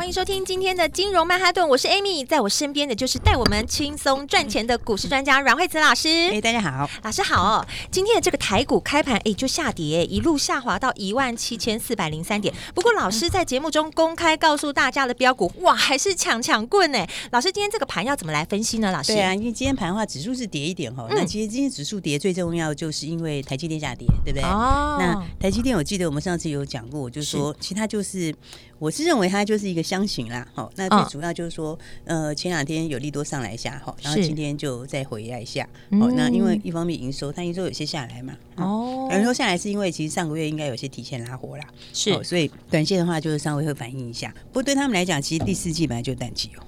欢迎收听今天的金融曼哈顿，我是 Amy，在我身边的就是带我们轻松赚钱的股市专家阮惠慈老师。哎，大家好，老师好哦。今天的这个台股开盘哎就下跌，一路下滑到一万七千四百零三点。不过老师在节目中公开告诉大家的标股，哇，还是抢抢棍呢。老师今天这个盘要怎么来分析呢？老师，对啊，因为今天盘的话，指数是跌一点哈、哦。那其实今天指数跌最重要就是因为台积电下跌，对不对？哦。那台积电，我记得我们上次有讲过，就是说其他就是。我是认为它就是一个箱型啦，好，那最主要就是说，哦、呃，前两天有利多上来一下，哈，然后今天就再回来一下，好，那因为一方面营收，它营收有些下来嘛，哦，营收下来是因为其实上个月应该有些提前拉货啦，是，所以短线的话就是稍微会反映一下，不过对他们来讲，其实第四季本来就淡季哦。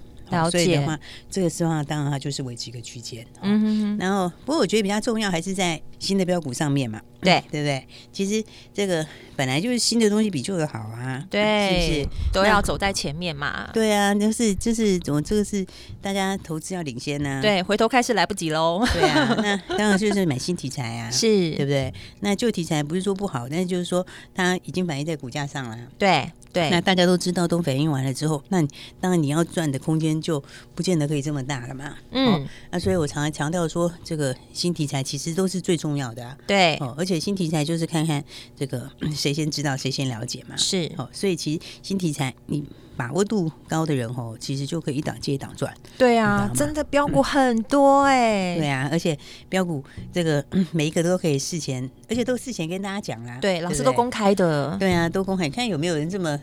所以的话，这个时候当然它就是维持一个区间。嗯哼哼。然后，不过我觉得比较重要还是在新的标股上面嘛。对，对不对？其实这个本来就是新的东西比旧的好啊。对，是不是都要走在前面嘛？对啊，就是就是怎么这个是大家投资要领先呢？对，回头开始来不及喽。对啊，那当然就是买新题材啊，是对不对？那旧题材不是说不好，但是就是说它已经反映在股价上了。对。对，那大家都知道，都反映完了之后，那当然你要赚的空间就不见得可以这么大了嘛。嗯，哦、那所以我常常强调说，这个新题材其实都是最重要的、啊。对，哦，而且新题材就是看看这个谁先知道，谁先了解嘛。是，哦，所以其实新题材你。把握度高的人哦，其实就可以一档接一档赚。对啊，真的标股很多哎、欸。对啊，而且标股这个每一个都可以事前，而且都事前跟大家讲啦。对，老师都公开的。对啊，都公开，看有没有人这么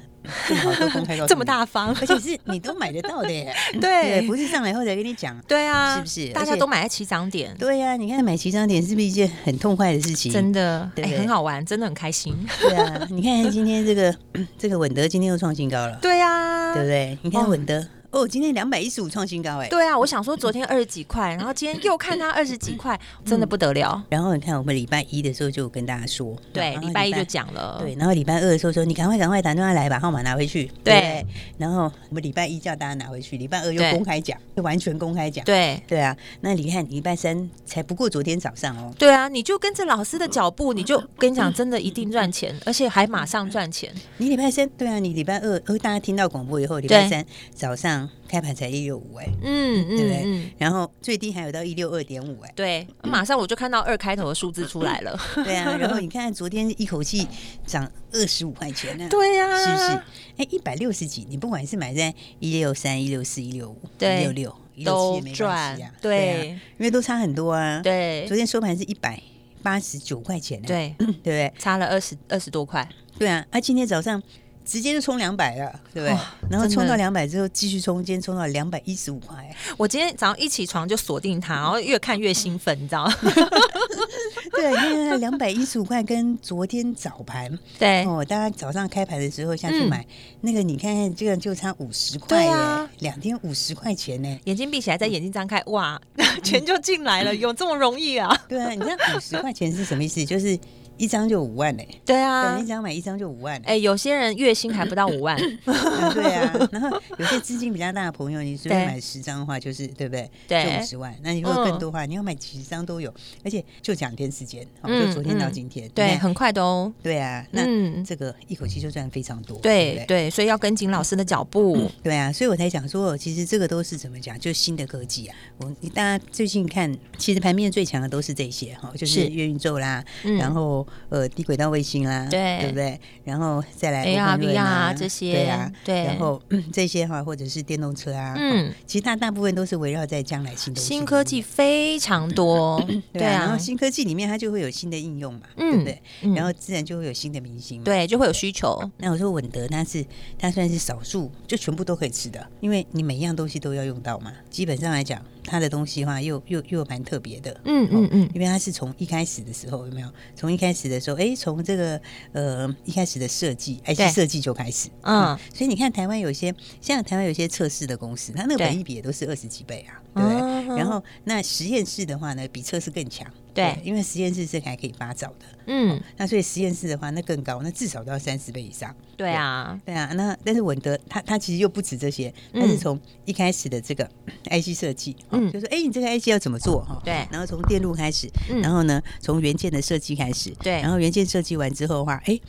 这么好都公开到这么大方，而且是你都买得到的耶。对，不是上来后才跟你讲。对啊，是不是？大家都买在起涨点。对呀，你看买起涨点是不是一件很痛快的事情？真的，哎，很好玩，真的很开心。对啊，你看今天这个 这个稳德今天又创新高了。对啊。对不对？你看稳德。哦，今天两百一十五创新高哎！对啊，我想说昨天二十几块，然后今天又看它二十几块，真的不得了。然后你看我们礼拜一的时候就跟大家说，对，礼拜一就讲了，对。然后礼拜二的时候说，你赶快赶快打电话来把号码拿回去，对。然后我们礼拜一叫大家拿回去，礼拜二又公开讲，就完全公开讲，对对啊。那你看礼拜三才不过昨天早上哦，对啊，你就跟着老师的脚步，你就跟你讲，真的一定赚钱，而且还马上赚钱。你礼拜三对啊，你礼拜二，呃，大家听到广播以后，礼拜三早上。开盘才一六五哎，嗯嗯，对不对？然后最低还有到一六二点五哎，对，马上我就看到二开头的数字出来了，对啊。然后你看昨天一口气涨二十五块钱呢，对呀，是不是？哎，一百六十几，你不管是买在一六三、一六四、一六五、一六六、一六七也没关系啊，对，因为都差很多啊。对，昨天收盘是一百八十九块钱，对，对不对？差了二十二十多块，对啊。啊，今天早上。直接就冲两百了，对不对？然后冲到两百之后继续冲，今天冲到两百一十五块。我今天早上一起床就锁定它，然后越看越兴奋，你知道吗？对，因为两百一十五块跟昨天早盘，对哦，大家早上开盘的时候下去买，那个你看看这个就差五十块耶，两天五十块钱呢。眼睛闭起来，再眼睛张开，哇，钱就进来了，有这么容易啊？对啊，你知道五十块钱是什么意思？就是。一张就五万嘞、欸，对啊，对，你只要买一张就五万、欸。哎、欸，有些人月薪还不到五万、嗯，对啊。然后有些资金比较大的朋友，你随便买十张的话，就是对不对？对，就五十万。那你如果更多的话，嗯、你要买几十张都有，而且就两天时间，嗯、就昨天到今天，嗯、对，很快的哦。对啊，那这个一口气就赚非常多。对对，对，所以要跟紧老师的脚步、嗯。对啊，所以我才讲说，其实这个都是怎么讲，就新的科技啊。我你大家最近看，其实盘面最强的都是这些哈，就是元宇宙啦，嗯、然后。呃，低轨道卫星啦，对，对不对？然后再来 AR、VR 这些，对啊，对。然后 这些哈，或者是电动车啊，嗯，其他大部分都是围绕在将来新的新科技非常 多，对啊。然后新科技里面它就会有新的应用嘛，对不对？然后自然就会有新的明星，对，就会有需求。那我说稳德它是它算是少数，就全部都可以吃的，因为你每一样东西都要用到嘛。基本上来讲。它的东西的话又又又蛮特别的，嗯嗯嗯，因为他是从一开始的时候有没有？从一开始的时候，哎，从这个呃一开始的设计，IC 设计就开始，嗯，所以你看台湾有些像台湾有些测试的公司，它那个本益比也都是二十几倍啊，对不对？然后那实验室的话呢，比测试更强。对，因为实验室是还可以发照的，嗯，那所以实验室的话，那更高，那至少都要三十倍以上。对啊，对。啊，那但是稳德它它其实又不止这些，它是从一开始的这个 IC 设计，嗯，就说哎，你这个 IC 要怎么做哈？对，然后从电路开始，然后呢，从元件的设计开始，对，然后元件设计完之后的话，哎。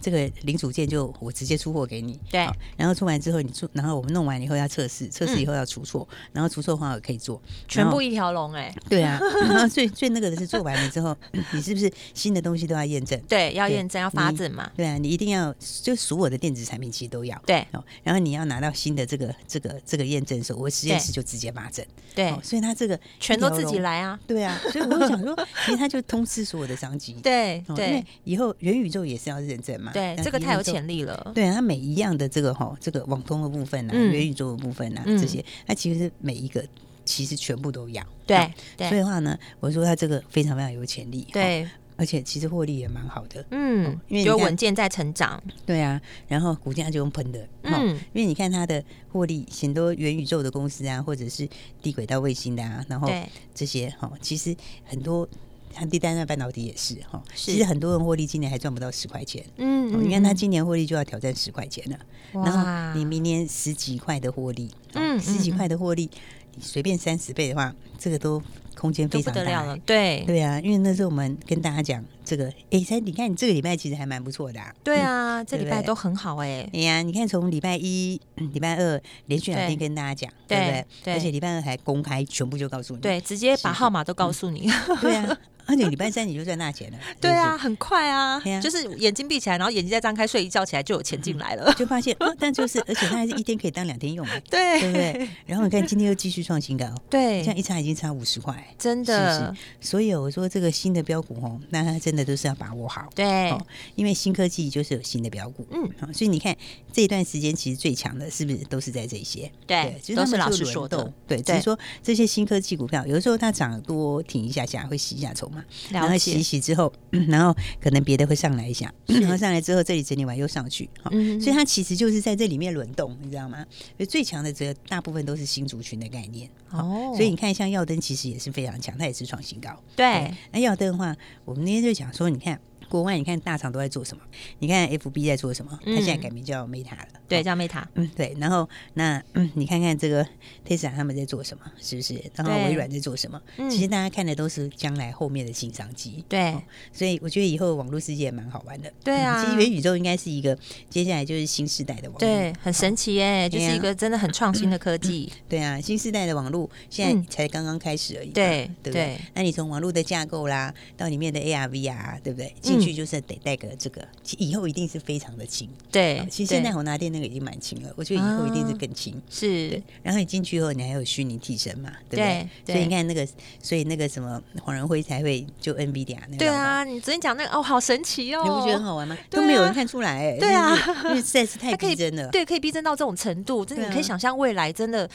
这个零组件就我直接出货给你，对，然后出完之后你出，然后我们弄完以后要测试，测试以后要出错，然后出错的话我可以做，全部一条龙哎，对啊，然后最最那个的是做完了之后，你是不是新的东西都要验证？对，要验证要发证嘛？对啊，你一定要就所有的电子产品其实都要。对，然后你要拿到新的这个这个这个验证的时候，我实验室就直接发证，对，所以他这个全都自己来啊，对啊，所以我就想说，其实他就通知所有的商机，对对，因为以后元宇宙也是要认证嘛。对，这个太有潜力了。对啊，它每一样的这个哈，这个网通的部分啊，元宇宙的部分啊，这些，它其实每一个其实全部都要。对，所以的话呢，我说它这个非常非常有潜力。对，而且其实获利也蛮好的。嗯，因为有稳健在成长。对啊，然后股价就用喷的。嗯，因为你看它的获利，很多元宇宙的公司啊，或者是低轨道卫星的啊，然后这些哈，其实很多。像第三代半导体也是哈，其实很多人获利今年还赚不到十块钱。嗯，你看他今年获利就要挑战十块钱了，然后你明年十几块的获利，嗯，十几块的获利，你随便三十倍的话，这个都空间非常大了。对对啊，因为那时候我们跟大家讲这个，哎，三，你看你这个礼拜其实还蛮不错的。对啊，这礼拜都很好哎。哎呀，你看从礼拜一、礼拜二连续两天跟大家讲，对不对？而且礼拜二还公开全部就告诉你，对，直接把号码都告诉你。对啊。而且礼拜三你就赚大钱了，对啊，很快啊，就是眼睛闭起来，然后眼睛再张开，睡一觉起来就有钱进来了，就发现，但就是，而且它还是一天可以当两天用，对，对不对？然后你看今天又继续创新高，对，这样一差已经差五十块，真的。所以我说这个新的标股哦，那它真的都是要把握好，对，因为新科技就是有新的标股，嗯，所以你看这一段时间其实最强的是不是都是在这些？对，都是老师说的，对，只是说这些新科技股票有的时候它涨多停一下下会洗一下筹码。然后洗洗之后，然后可能别的会上来一下，然后上来之后这里整理完又上去，好，所以它其实就是在这里面轮动，你知道吗？所以最强的这大部分都是新族群的概念，哦，所以你看像耀灯其实也是非常强，它也是创新高，对。那耀灯的话，我们那天就讲说，你看。国外你看大厂都在做什么？你看 FB 在做什么？它现在改名叫 Meta 了，对，叫 Meta。嗯，对。然后那嗯，你看看这个 Tesla 他们在做什么？是不是？然后微软在做什么？其实大家看的都是将来后面的新商机。对。所以我觉得以后网络世界也蛮好玩的。对啊。其实元宇宙应该是一个接下来就是新时代的网络。对，很神奇耶，就是一个真的很创新的科技。对啊，新时代的网络现在才刚刚开始而已。对，对不对？那你从网络的架构啦，到里面的 AR、VR，对不对？去就是得带个这个，其以后一定是非常的轻。对，其实现在红拿店那个已经蛮轻了，我觉得以后一定是更轻。是，然后你进去以后，你还有虚拟替身嘛，对不对？所以你看那个，所以那个什么黄仁辉才会就 NVIDIA 那个。对啊，你昨天讲那个哦，好神奇哦，你不觉得很好玩吗？都没有人看出来，哎，对啊，因为实在是太逼真了，对，可以逼真到这种程度，真的你可以想象未来真的。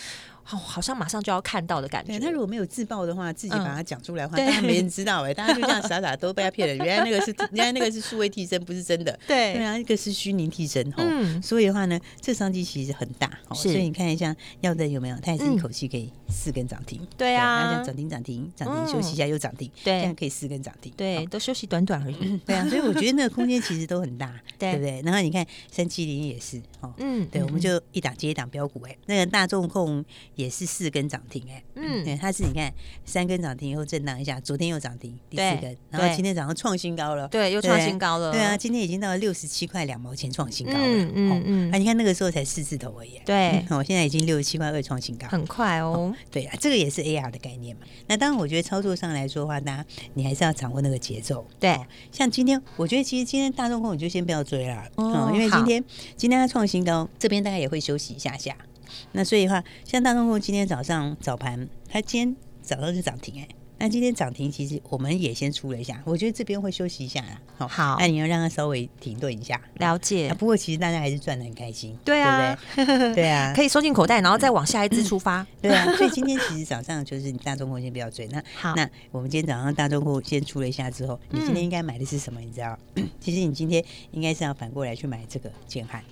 好，好像马上就要看到的感觉。他如果没有自爆的话，自己把它讲出来的话，当然没人知道哎，大家就这样傻傻都被他骗了。原来那个是，原来那个是数位替身，不是真的。对，对啊，那个是虚拟替身。嗯，所以的话呢，这商机其实很大。所以你看一下，要的有没有？它也是一口气可以四根涨停。对啊，这样涨停涨停涨停，休息一下又涨停，对，这样可以四根涨停。对，都休息短短而已。对啊，所以我觉得那个空间其实都很大，对不对？然后你看三七零也是哦，嗯，对，我们就一档接一档标股哎，那个大众控也是四根。涨停哎，嗯，对，它是你看三根涨停以后震荡一下，昨天又涨停第四根，然后今天早上创新高了，对，又创新高了，对啊，今天已经到了六十七块两毛钱创新高了，嗯嗯，啊，你看那个时候才四字头而已，对，我现在已经六十七块二创新高，很快哦，对啊，这个也是 AR 的概念嘛。那当然，我觉得操作上来说的话，大家你还是要掌握那个节奏，对，像今天，我觉得其实今天大众控你就先不要追了，哦，因为今天今天它创新高，这边大概也会休息一下下。那所以的话，像大众控今天早上早盘，它今天早上是涨停哎，那今天涨停，其实我们也先出了一下，我觉得这边会休息一下啦。好，好，那你要让它稍微停顿一下，了解。不过其实大家还是赚的很开心，对啊，对不对？对啊，可以收进口袋，然后再往下一支出发。对啊，所以今天其实早上就是你大众空先不要追。那好，那我们今天早上大众空先出了一下之后，你今天应该买的是什么？你知道？其实你今天应该是要反过来去买这个建汉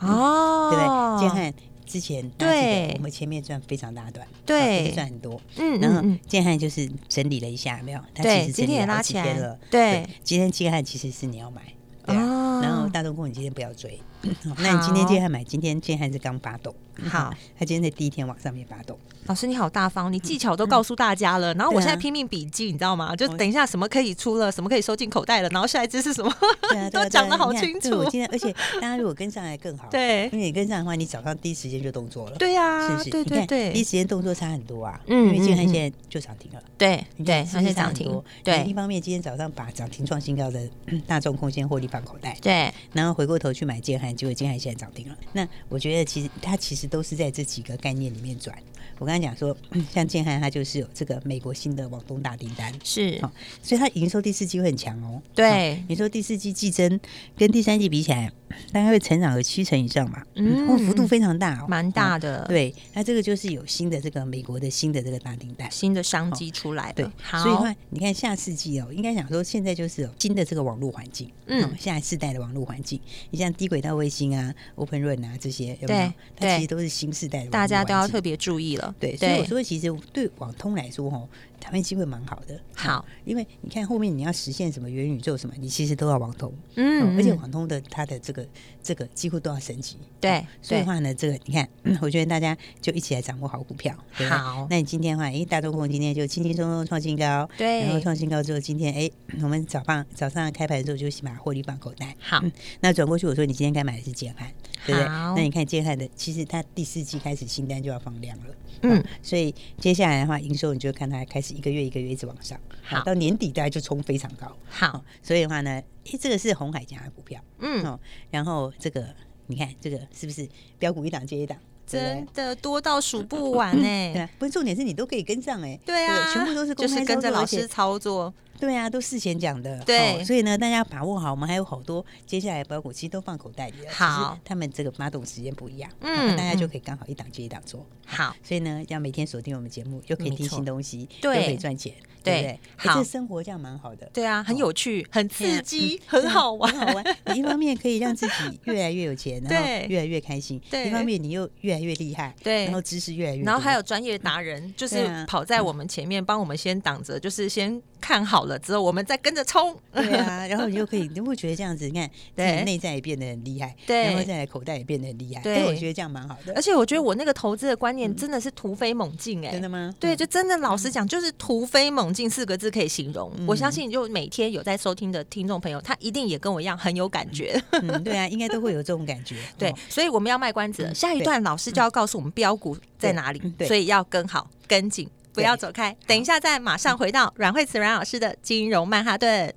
哦，对不对？建汉。之前对，我们前面赚非常大段，对，赚很多，嗯，然后建汉就是整理了一下，没有，他其实整理了几天了，对，今天建汉其实是你要买，对啊，然后大东哥你今天不要追，那你今天建汉买，今天建汉是刚发抖，好，他今天在第一天往上面发抖。老师你好大方，你技巧都告诉大家了，然后我现在拼命笔记，你知道吗？就等一下什么可以出了，什么可以收进口袋了，然后下一支是什么，都讲的好清楚。我今天，而且大家如果跟上来更好，对，因为你跟上的话，你早上第一时间就动作了，对呀，是不是？对对对，第一时间动作差很多啊，嗯，因为建汉现在就涨停了，对对，现在涨停，对，一方面今天早上把涨停创新高的 大众空间获利放口袋，对，然后回过头去买建汉，结果建海现在涨停了。那我觉得其实它其实都是在这几个概念里面转。我刚才讲说。像建汉，它就是有这个美国新的网东大订单，是，所以它营收第四季会很强哦。对，你说第四季季增跟第三季比起来，大概会成长有七成以上嘛？嗯，幅度非常大，哦蛮大的。对，那这个就是有新的这个美国的新的这个大订单，新的商机出来。对，所以话你看下世纪哦，应该讲说现在就是有新的这个网络环境，嗯，下一世代的网络环境，你像低轨道卫星啊、OpenRun 啊这些，有没有？它其实都是新世代的，大家都要特别注意了。对，所以我说其实对网通来说，吼。台湾机会蛮好的，好，因为你看后面你要实现什么元宇宙什么，你其实都要网通，嗯，而且网通的它的这个这个几乎都要升级，对，所以的话呢，这个你看，我觉得大家就一起来掌握好股票，好，那你今天的话，哎，大众空今天就轻轻松松创新高，对，然后创新高之后，今天哎，我们早放早上开盘的时候就先把获利放口袋，好，那转过去我说你今天该买的是建汉，对不对？那你看建汉的，其实它第四季开始新单就要放量了，嗯，所以接下来的话，营收你就看它开始一个月一个月一直往上，好，到年底大家就冲非常高。好，所以的话呢，诶，这个是红海家的股票，嗯，哦，然后这个你看这个是不是标股一档接一档，真的多到数不完呢？对，不是重点是你都可以跟上哎，对啊，全部都是就是跟着老师操作。对啊，都事先讲的，对，所以呢，大家把握好，我们还有好多接下来标股其实都放口袋里了。好，他们这个发动时间不一样，嗯，大家就可以刚好一档接一档做。好，所以呢，要每天锁定我们节目，又可以听新东西，又可以赚钱，对不对？好，这生活这样蛮好的。对啊，很有趣，很刺激，很好玩，很好玩。你一方面可以让自己越来越有钱，然后越来越开心；一方面你又越来越厉害，对，然后知识越来越，然后还有专业达人，就是跑在我们前面，帮我们先挡着，就是先看好了之后，我们再跟。着冲，对啊，然后你就可以，你会觉得这样子，你看，对，内在也变得很厉害，对，然后再来口袋也变得很厉害，对，我觉得这样蛮好的。而且我觉得我那个投资的观念真的是突飞猛进，哎，真的吗？对，就真的老实讲，就是突飞猛进四个字可以形容。我相信，就每天有在收听的听众朋友，他一定也跟我一样很有感觉。嗯，对啊，应该都会有这种感觉。对，所以我们要卖关子，下一段老师就要告诉我们标股在哪里，所以要跟好跟紧，不要走开。等一下再马上回到阮慧慈阮老师的金融曼哈顿。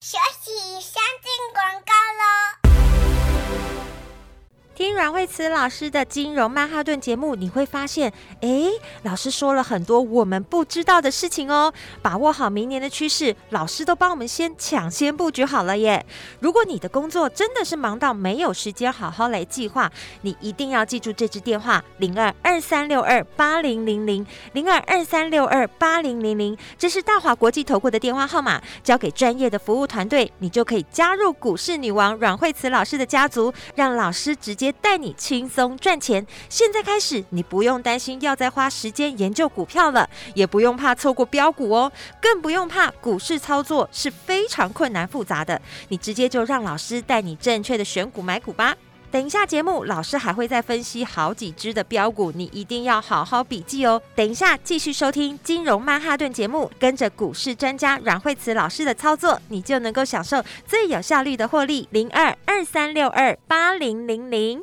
学习先进广告喽。听阮慧慈老师的金融曼哈顿节目，你会发现，诶，老师说了很多我们不知道的事情哦。把握好明年的趋势，老师都帮我们先抢先布局好了耶。如果你的工作真的是忙到没有时间好好来计划，你一定要记住这支电话：零二二三六二八零零零零二二三六二八零零零，这是大华国际投顾的电话号码。交给专业的服务团队，你就可以加入股市女王阮慧慈老师的家族，让老师直接。带你轻松赚钱。现在开始，你不用担心要再花时间研究股票了，也不用怕错过标股哦，更不用怕股市操作是非常困难复杂的。你直接就让老师带你正确的选股买股吧。等一下节目，老师还会再分析好几只的标股，你一定要好好笔记哦。等一下继续收听金融曼哈顿节目，跟着股市专家阮慧慈老师的操作，你就能够享受最有效率的获利。零二二三六二八零零零。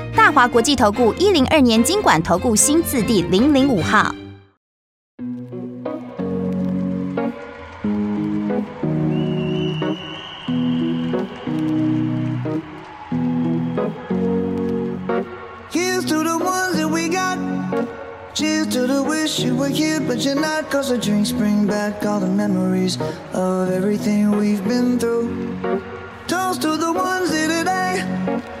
大华国际投顾一零二年经管投顾新字第零零五号。Cheers to the wish you were here, but you're not. Cause the drinks bring back all the memories of everything we've been through. Toast to the ones here today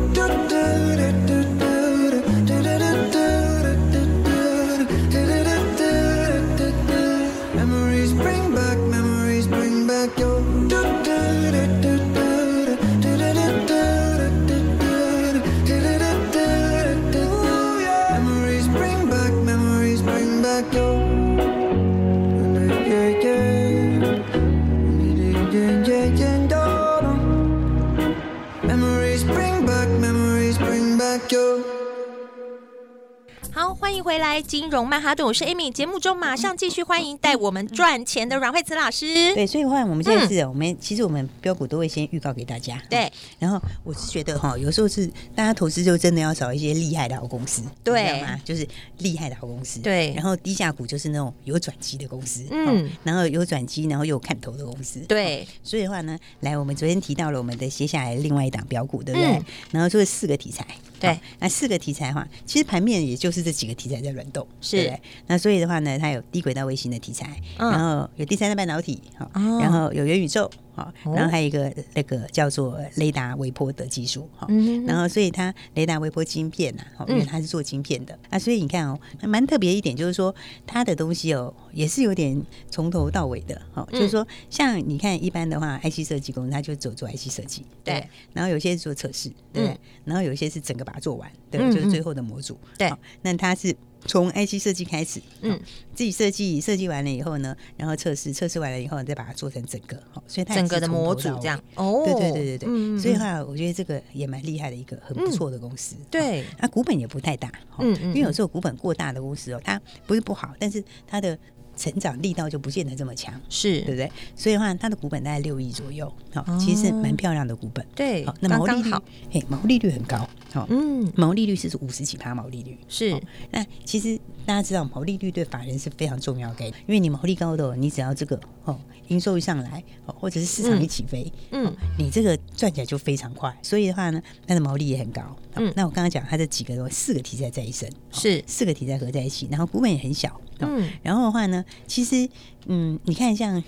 欢迎回来，金融曼哈顿，我是 Amy。节目中马上继续欢迎带我们赚钱的阮慧慈老师。对，所以的话，我们现在是，我们其实我们标股都会先预告给大家。对，然后我是觉得哈，有时候是大家投资就真的要找一些厉害的好公司，对，吗？就是厉害的好公司。对，然后低价股就是那种有转机的公司，嗯，然后有转机，然后又有看头的公司。对，所以的话呢，来，我们昨天提到了我们的接下来另外一档标股，对不对？然后就是四个题材。对，那四个题材的话，其实盘面也就是这几个题材在轮动，是。那所以的话呢，它有低轨道卫星的题材，嗯、然后有第三代半导体，然后有元宇宙。好，然后还有一个那个叫做雷达微波的技术，哈，然后所以它雷达微波晶片呐，因为它是做晶片的，啊，所以你看哦，蛮特别一点，就是说它的东西哦，也是有点从头到尾的，哈，就是说像你看一般的话，IC 设计公司它就走做 IC 设计，对，然后有些是做测试，对，然后有些是整个把它做完，对，就是最后的模组，对，那它是。从 IC 设计开始，嗯，自己设计设计完了以后呢，然后测试测试完了以后，再把它做成整个，好，所以它整个的模组这样，哦，对对对对对，嗯、所以的话，我觉得这个也蛮厉害的一个很不错的公司，嗯、对，它股本也不太大，嗯，因为有时候股本过大的公司哦，它不是不好，但是它的。成长力道就不见得这么强，是对不对？所以的话，它的股本大概六亿左右，好，其实是蛮漂亮的股本。对，好，那毛利率，嘿，毛利率很高，好，嗯，毛利率是五十几趴，毛利率是。那其实大家知道，毛利率对法人是非常重要的，因为你毛利高的，你只要这个哦，营收一上来，或者是市场一起飞，嗯，你这个赚起来就非常快。所以的话呢，它的毛利也很高。嗯，那我刚刚讲，它这几个四个题材在一身，是四个题材合在一起，然后股本也很小。嗯，然后的话呢，其实，嗯，你看像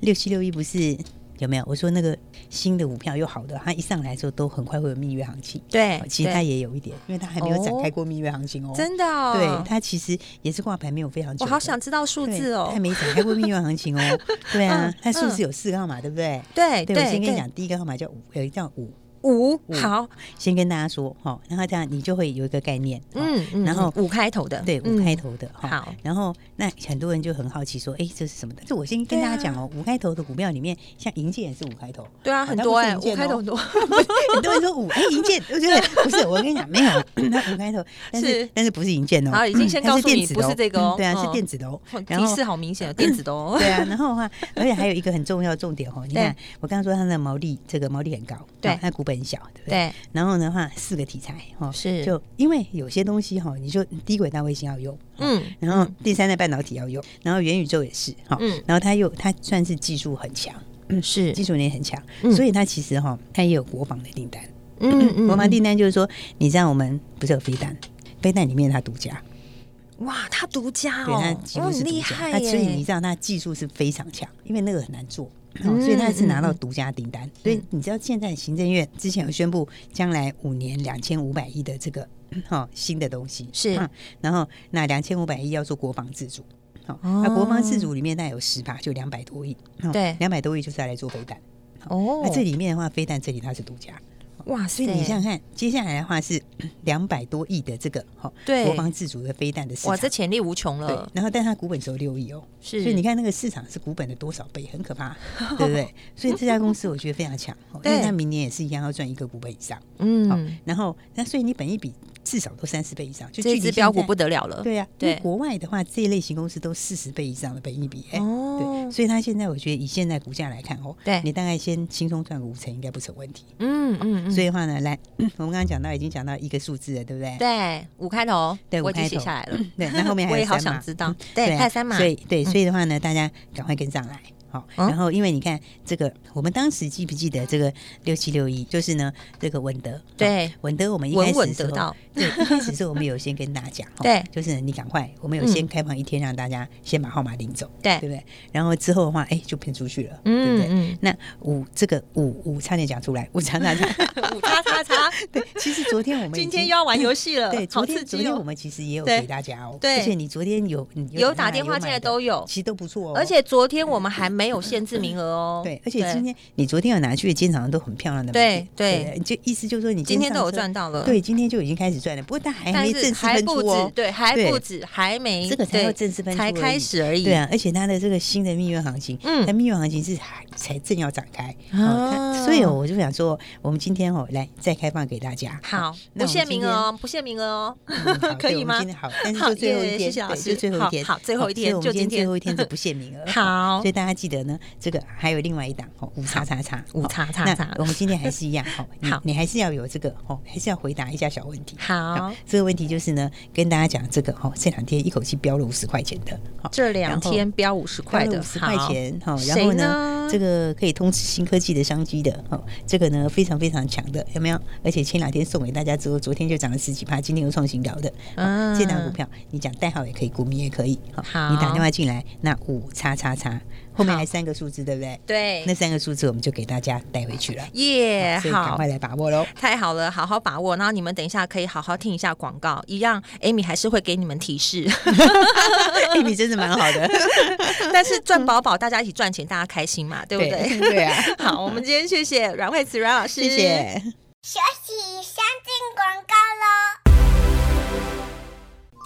六七六一不是有没有？我说那个新的股票又好的，它一上来的时候都很快会有蜜月行情。对，其实它也有一点，因为它还没有展开过蜜月行情哦。真的哦，对，它其实也是挂牌没有非常久。我好想知道数字哦，它没展开过蜜月行情哦。对啊，它数字有四个号码，对不对？对，对，我先跟你讲，第一个号码叫五，有一叫五。五好，先跟大家说哈，然后这样你就会有一个概念，嗯，然后五开头的，对，五开头的，好，然后那很多人就很好奇说，哎，这是什么？但是我先跟大家讲哦，五开头的股票里面，像银建也是五开头，对啊，很多哎，五开头很多，很多人说五，哎，银建，我觉得不是，我跟你讲，没有，那五开头，但是但是不是银建哦，好，已经先告诉你不是这个哦，对啊，是电子的哦，提示好明显的 电子的哦，对啊，然后的话，而且还有一个很重要的重点哦，你看我刚刚说它的毛利，这个毛利很高，对，它股本。很小，对不对？对。然后的话，四个题材哈，是。就因为有些东西哈，你就低轨道卫星要用，嗯，然后第三代半导体要用，然后元宇宙也是哈，嗯，然后它又它算是技术很强，嗯，是。技术能力很强，所以它其实哈，它也有国防的订单，嗯嗯，国防订单就是说，你知道我们不是有飞弹，飞弹里面它独家，哇，他独家哦，它几乎是独家，所以你知道他技术是非常强，因为那个很难做。哦，所以他是拿到独家订单，所以你知道现在行政院之前有宣布，将来五年两千五百亿的这个哈 新的东西。是，然后那两千五百亿要做国防自主，好，那国防自主里面那有十趴，就两百多亿，对，两百多亿就是要来做飞弹，哦，那这里面的话，飞弹这里它是独家。哇，所以你想想看，接下来的话是 两百多亿的这个哈，对，国防自主的飞弹的市场，哇，这潜力无穷了。对，然后但它股本只有六亿哦，是，所以你看那个市场是股本的多少倍，很可怕，对不对？所以这家公司我觉得非常强，因为它明年也是一样要赚一个股本以上，嗯，然后那所以你本一比至少都三十倍以上，就这只标股不得了了，对呀，对，国外的话这一类型公司都四十倍以上的本益比，哦，对，所以它现在我觉得以现在股价来看哦，对，你大概先轻松赚个五成应该不成问题，嗯嗯。所以的话呢，来，我们刚刚讲到已经讲到一个数字了，对不对？对，五开头，对，我已经写下来了。对，那后面还有 三码，我也好想知道。对，还有三码。所以，对，所以的话呢，大家赶快跟上来。好，然后因为你看这个，我们当时记不记得这个六七六一，就是呢这个稳德，对，稳德我们一开始得到，对，一开始是我们有先跟大家讲，对，就是你赶快，我们有先开放一天让大家先把号码领走，对，对不对？然后之后的话，哎，就骗出去了，对不对？那五这个五五差点讲出来，五叉叉叉，五叉叉叉，对，其实昨天我们今天又要玩游戏了，对，昨天昨天我们其实也有给大家哦，对，而且你昨天有有打电话进来都有，其实都不错哦，而且昨天我们还没。没有限制名额哦。对，而且今天你昨天有拿去的，经常都很漂亮的。对对，就意思就是说你今天都有赚到了。对，今天就已经开始赚了。不过它还没正式分出哦。对，还不止，还没这个才要正式分出，才开始而已。对啊，而且它的这个新的蜜月行情，嗯，它蜜月行情是还才正要展开。啊，所以我就想说，我们今天哦来再开放放给大家。好，不限名额哦，不限名额哦，可以吗？好，但是就最后一天，谢谢老师，就最后一天，好，最后一天，就今天最后一天是不限名额。好，所以大家记得呢，这个还有另外一档哦，五叉叉叉，五叉叉叉。我们今天还是一样，好，你还是要有这个哦，还是要回答一下小问题。好，这个问题就是呢，跟大家讲这个哦，这两天一口气飙了五十块钱的，这两天飙五十块的，五十块钱，好，然后呢，这个可以通吃新科技的商机的，哦，这个呢非常非常强的，有没有？而且前两天送给大家之后，昨天就涨了十几趴，今天又创新高的，嗯，这档股票你讲代号也可以，股民也可以，好，你打电话进来，那五叉叉叉。后面还三个数字，对不对？对，那三个数字我们就给大家带回去了。耶，好，赶快来把握喽！太好了，好好把握。然后你们等一下可以好好听一下广告，一样，Amy 还是会给你们提示。Amy 真的蛮好的，但是赚饱饱，大家一起赚钱，大家开心嘛，对不对？对啊。好，我们今天谢谢阮慧慈阮老师，谢谢。学习先进广告喽。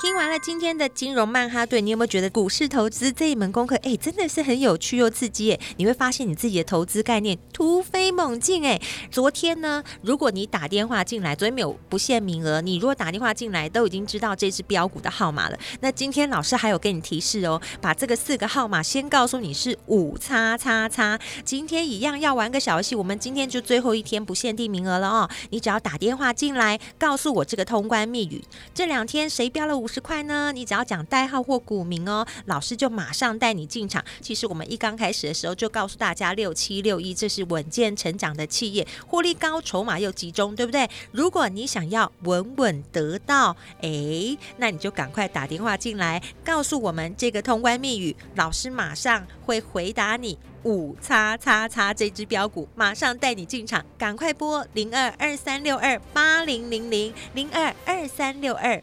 听完了今天的金融曼哈顿，你有没有觉得股市投资这一门功课，哎，真的是很有趣又刺激哎！你会发现你自己的投资概念突飞猛进哎！昨天呢，如果你打电话进来，昨天没有不限名额，你如果打电话进来，都已经知道这支标股的号码了。那今天老师还有给你提示哦，把这个四个号码先告诉你是五叉叉叉。今天一样要玩个小游戏，我们今天就最后一天不限定名额了哦。你只要打电话进来，告诉我这个通关密语。这两天谁标了五十块呢？你只要讲代号或股名哦，老师就马上带你进场。其实我们一刚开始的时候就告诉大家，六七六一这是稳健成长的企业，获利高，筹码又集中，对不对？如果你想要稳稳得到，哎，那你就赶快打电话进来，告诉我们这个通关密语，老师马上会回答你。五叉叉叉这支标股，马上带你进场，赶快拨零二二三六二八零零零零二二三六二